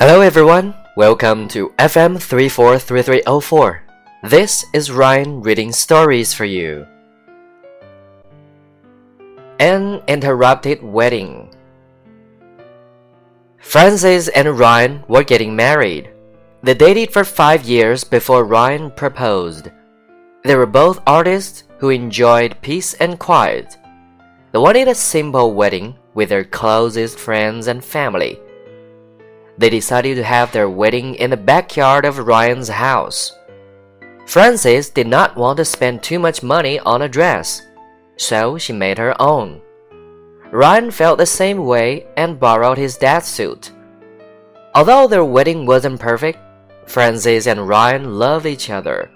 Hello everyone, welcome to FM 343304. This is Ryan reading stories for you. An Interrupted Wedding Frances and Ryan were getting married. They dated for five years before Ryan proposed. They were both artists who enjoyed peace and quiet. They wanted a simple wedding with their closest friends and family. They decided to have their wedding in the backyard of Ryan's house. Frances did not want to spend too much money on a dress, so she made her own. Ryan felt the same way and borrowed his dad's suit. Although their wedding wasn't perfect, Frances and Ryan loved each other.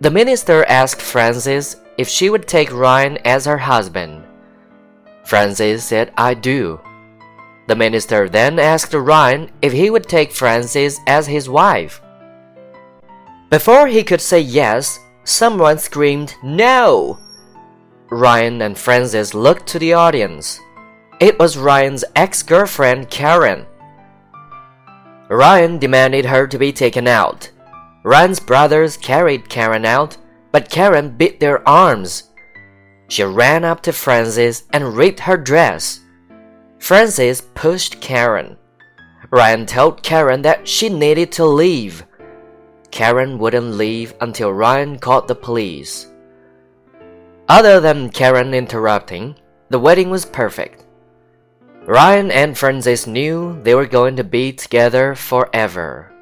The minister asked Frances if she would take Ryan as her husband. Frances said, I do. The minister then asked Ryan if he would take Frances as his wife. Before he could say yes, someone screamed, No! Ryan and Frances looked to the audience. It was Ryan's ex girlfriend, Karen. Ryan demanded her to be taken out. Ryan's brothers carried Karen out, but Karen bit their arms. She ran up to Frances and ripped her dress. Frances pushed Karen. Ryan told Karen that she needed to leave. Karen wouldn't leave until Ryan called the police. Other than Karen interrupting, the wedding was perfect. Ryan and Frances knew they were going to be together forever.